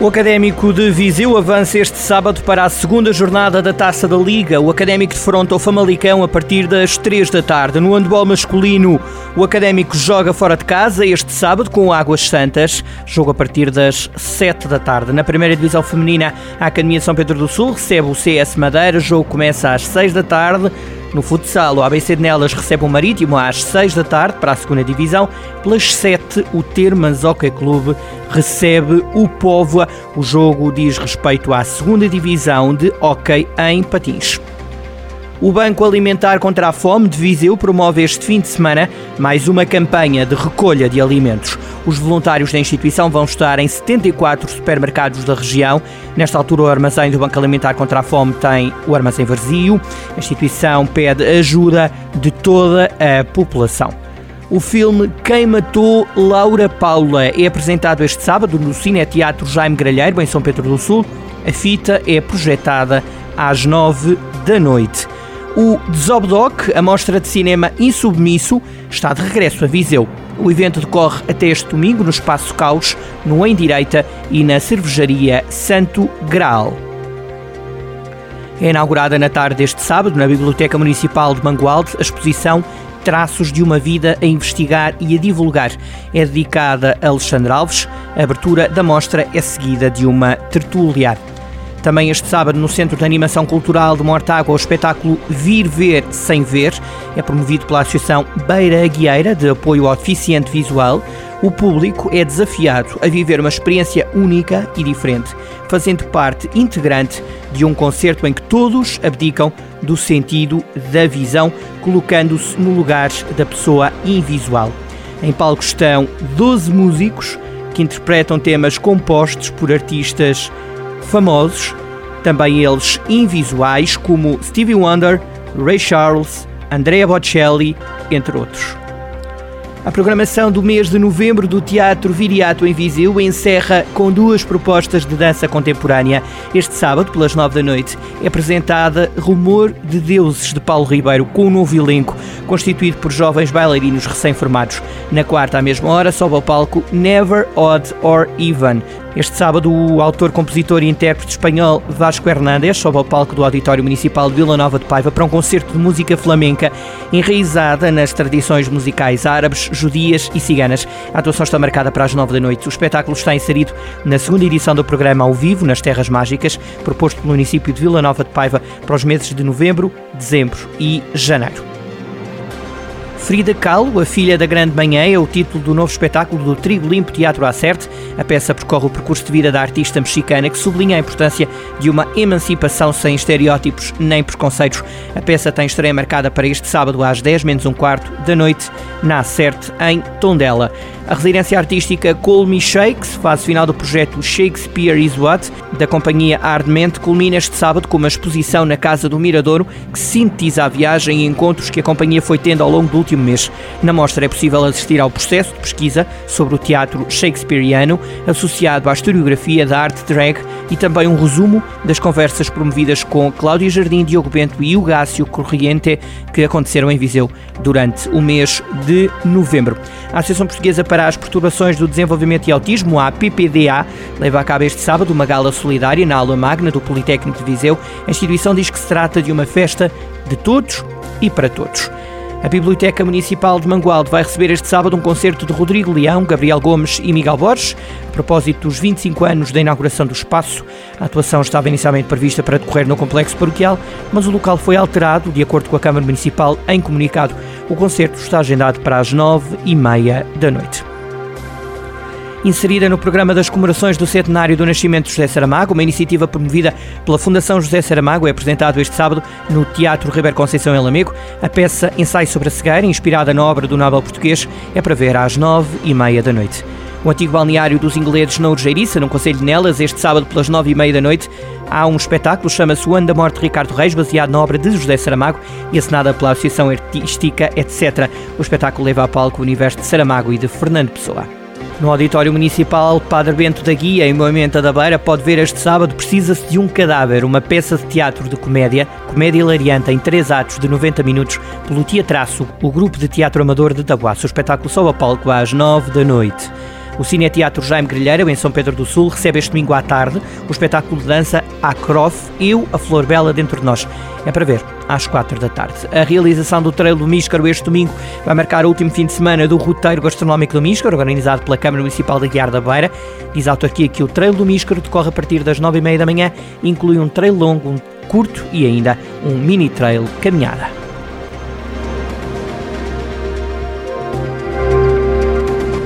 O Académico de Viseu avança este sábado para a segunda jornada da Taça da Liga. O Académico defronta o Famalicão a partir das 3 da tarde. No handball masculino, o Académico joga fora de casa este sábado com o Águas Santas. Jogo a partir das 7 da tarde. Na primeira divisão feminina, a Academia de São Pedro do Sul recebe o CS Madeira. O jogo começa às 6 da tarde. No futsal, o ABC de Nelas recebe o Marítimo às 6 da tarde para a segunda divisão. Pelas 7, o Termas Hockey Clube recebe o Póvoa. O jogo diz respeito à segunda divisão de hockey em patins. O Banco Alimentar contra a Fome de Viseu promove este fim de semana mais uma campanha de recolha de alimentos. Os voluntários da instituição vão estar em 74 supermercados da região. Nesta altura, o armazém do Banco Alimentar contra a Fome tem o armazém vazio. A instituição pede ajuda de toda a população. O filme Quem Matou Laura Paula é apresentado este sábado no Cine Teatro Jaime Gralheiro, em São Pedro do Sul. A fita é projetada às nove da noite. O Zobdoc, a mostra de cinema insubmisso, está de regresso a Viseu. O evento decorre até este domingo no Espaço Caos, no Em Direita e na cervejaria Santo Graal. É inaugurada na tarde deste sábado, na Biblioteca Municipal de Mangualde, a exposição Traços de uma Vida a Investigar e a Divulgar. É dedicada a Alexandre Alves. A abertura da mostra é seguida de uma tertúlia. Também este sábado, no Centro de Animação Cultural de Mortágua, o espetáculo Vir Ver Sem Ver é promovido pela Associação Beira Aguieira de Apoio ao Deficiente Visual. O público é desafiado a viver uma experiência única e diferente, fazendo parte integrante de um concerto em que todos abdicam do sentido da visão, colocando-se no lugar da pessoa invisual. Em palco estão 12 músicos que interpretam temas compostos por artistas famosos, também eles invisuais, como Stevie Wonder, Ray Charles, Andrea Bocelli, entre outros. A programação do mês de novembro do Teatro Viriato em Viseu encerra com duas propostas de dança contemporânea. Este sábado, pelas nove da noite, é apresentada Rumor de Deuses de Paulo Ribeiro, com um novo elenco, constituído por jovens bailarinos recém-formados. Na quarta, à mesma hora, sobe ao palco Never, Odd or Even, este sábado, o autor, compositor e intérprete espanhol Vasco Hernández sobe ao palco do Auditório Municipal de Vila Nova de Paiva para um concerto de música flamenca enraizada nas tradições musicais árabes, judias e ciganas. A atuação está marcada para as nove da noite. O espetáculo está inserido na segunda edição do programa ao vivo nas Terras Mágicas, proposto pelo município de Vila Nova de Paiva para os meses de novembro, dezembro e janeiro. Frida Kahlo, a filha da Grande Manhã, é o título do novo espetáculo do Trigo Limpo Teatro Acerte. A peça percorre o percurso de vida da artista mexicana que sublinha a importância de uma emancipação sem estereótipos nem preconceitos. A peça tem estreia marcada para este sábado às 10 menos um quarto da noite na Acerte, em Tondela. A residência artística Call Me Shakes, fase final do projeto Shakespeare is What, da companhia Ardemente, culmina este sábado com uma exposição na Casa do Miradouro que sintetiza a viagem e encontros que a companhia foi tendo ao longo do último mês. Na mostra é possível assistir ao processo de pesquisa sobre o teatro shakespeariano, associado à historiografia da arte drag e também um resumo das conversas promovidas com Cláudia Jardim, Diogo Bento e Hugácio Corriente, que aconteceram em Viseu durante o mês de novembro. A Associação Portuguesa para as Perturbações do Desenvolvimento e Autismo, a PPDA, leva a cabo este sábado uma gala solidária na aula magna do Politécnico de Viseu. A instituição diz que se trata de uma festa de todos e para todos. A Biblioteca Municipal de Mangualde vai receber este sábado um concerto de Rodrigo Leão, Gabriel Gomes e Miguel Borges, a propósito dos 25 anos da inauguração do espaço. A atuação estava inicialmente prevista para decorrer no complexo paroquial, mas o local foi alterado, de acordo com a Câmara Municipal, em comunicado. O concerto está agendado para as 9 e meia da noite inserida no programa das comemorações do centenário do nascimento de José Saramago, uma iniciativa promovida pela Fundação José Saramago, é apresentado este sábado no Teatro Ribeiro Conceição em Lamego. A peça Ensaio sobre a Cegueira, inspirada na obra do Nobel português, é para ver às nove e meia da noite. O antigo balneário dos ingleses na Urgeiriça, no Conselho de Nelas, este sábado pelas nove e meia da noite, há um espetáculo, chama-se O Ano da Morte de Ricardo Reis, baseado na obra de José Saramago e assinada pela Associação Artística, etc. O espetáculo leva a palco o universo de Saramago e de Fernando Pessoa. No Auditório Municipal Padre Bento da Guia, em Moimenta da Beira, pode ver este sábado Precisa-se de um Cadáver, uma peça de teatro de comédia, comédia hilariante em três atos de 90 minutos, pelo Teatraço, o grupo de teatro amador de Tabuaço. O espetáculo só a palco às nove da noite. O Cine Teatro Jaime Grilheiro, em São Pedro do Sul, recebe este domingo à tarde o espetáculo de dança Acrof, Eu, a Flor Bela Dentro de Nós. É para ver às quatro da tarde. A realização do Trail do Míscaro este domingo vai marcar o último fim de semana do roteiro gastronómico do Míscaro, organizado pela Câmara Municipal de Guiar da Beira. Diz a autarquia que o Trail do Míscaro decorre a partir das nove e meia da manhã, inclui um trail longo, um curto e ainda um mini trail caminhada.